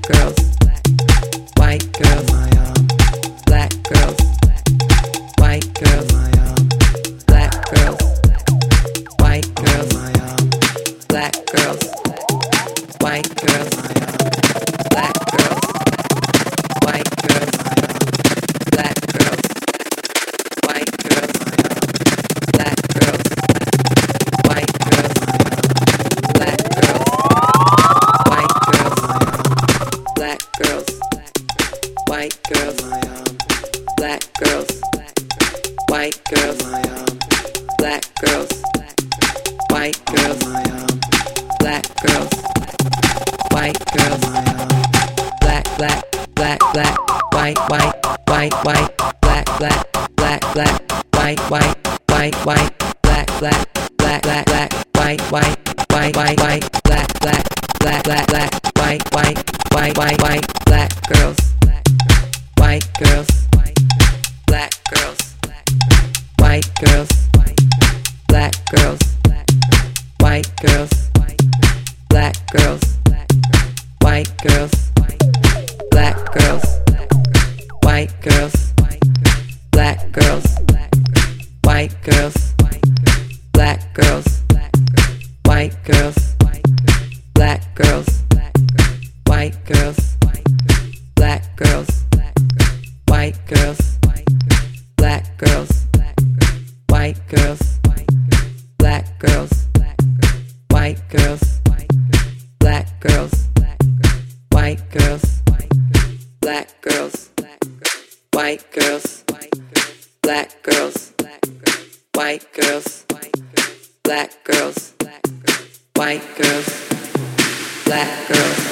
girls. black, black, black, white, white, white, white, white, black, black, black, black, black, white, white, white, white, white, black girls, white girls, black girls, white girls, black girls, white girls. white girls, black girls, white girls, black girls, white girls, black girls.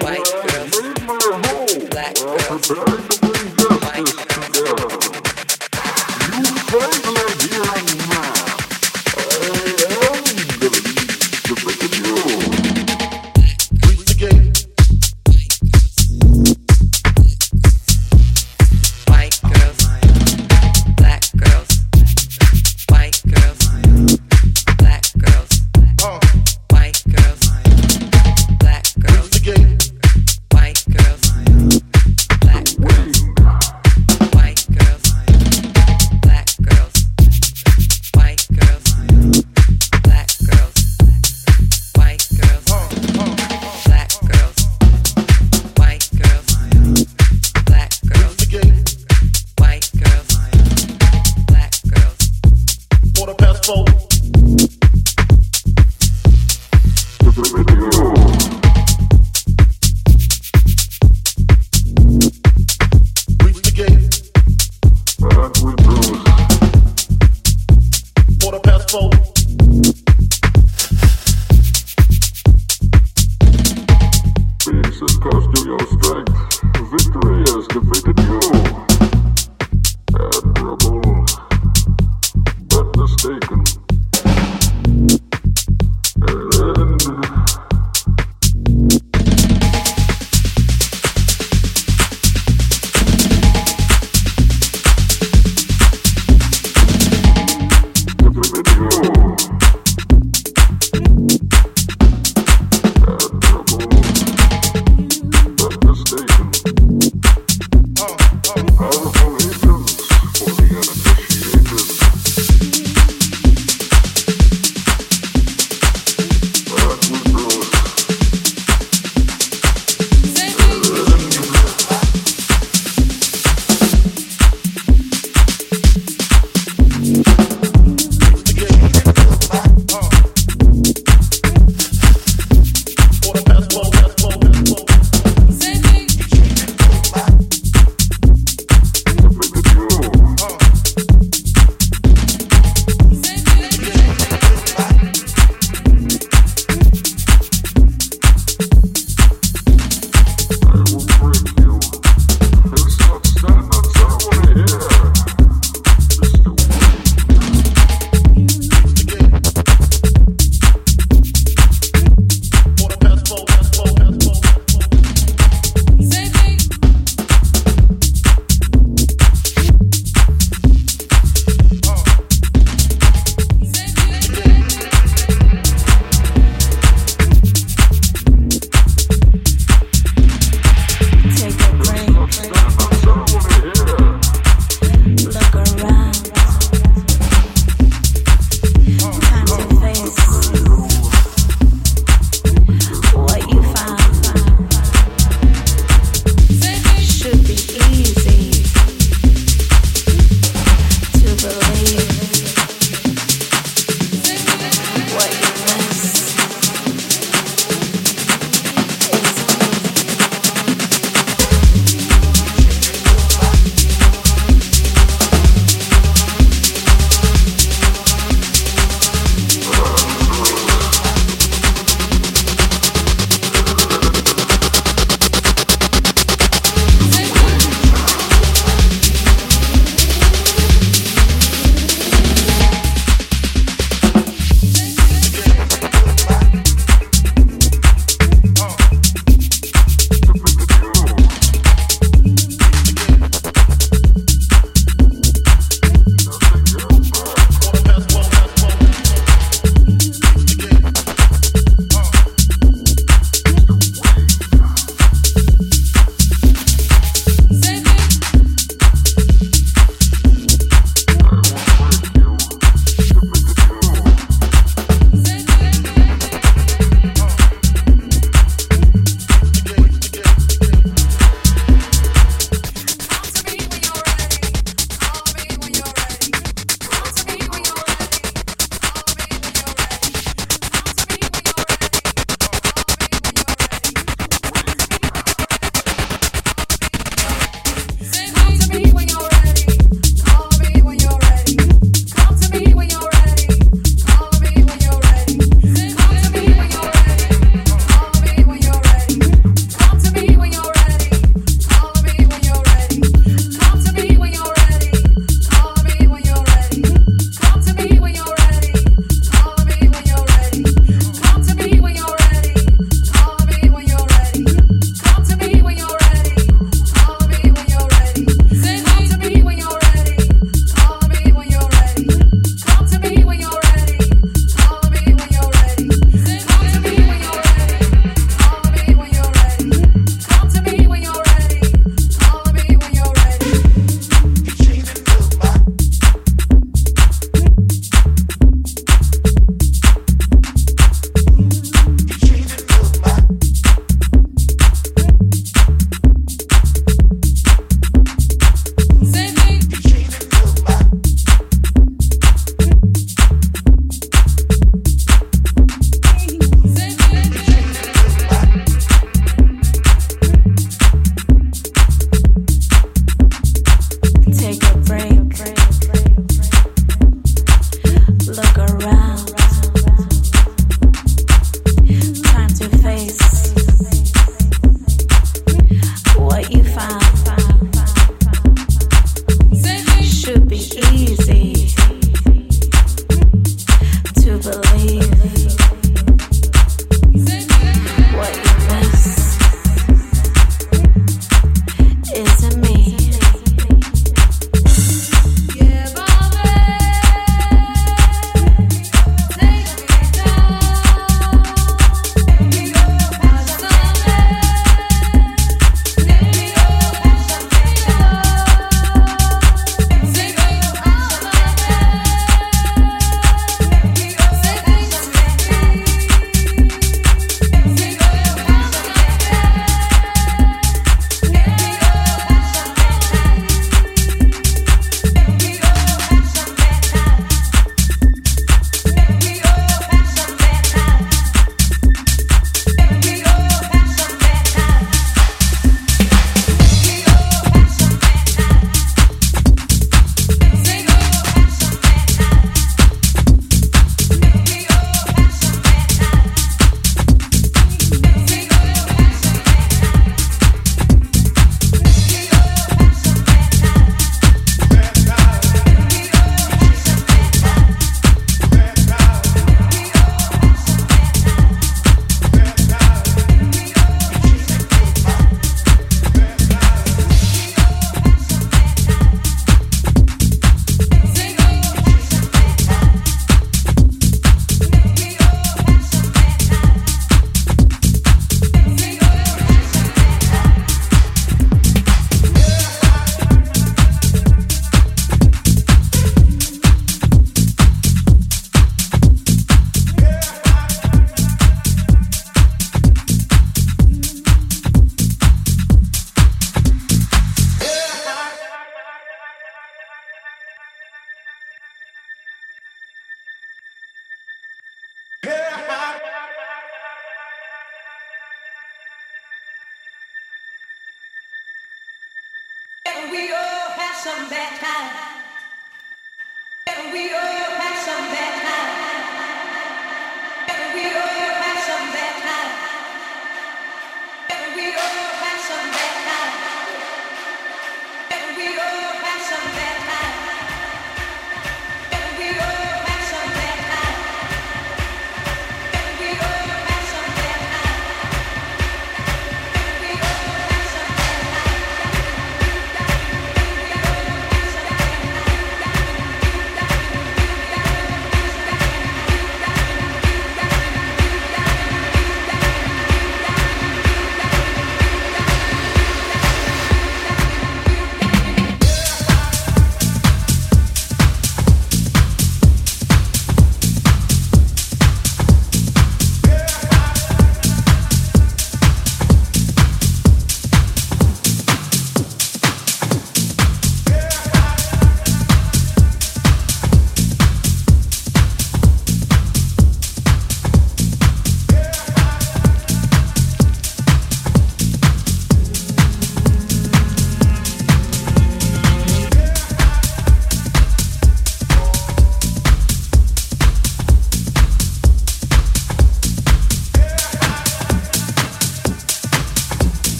White girls, black girls. for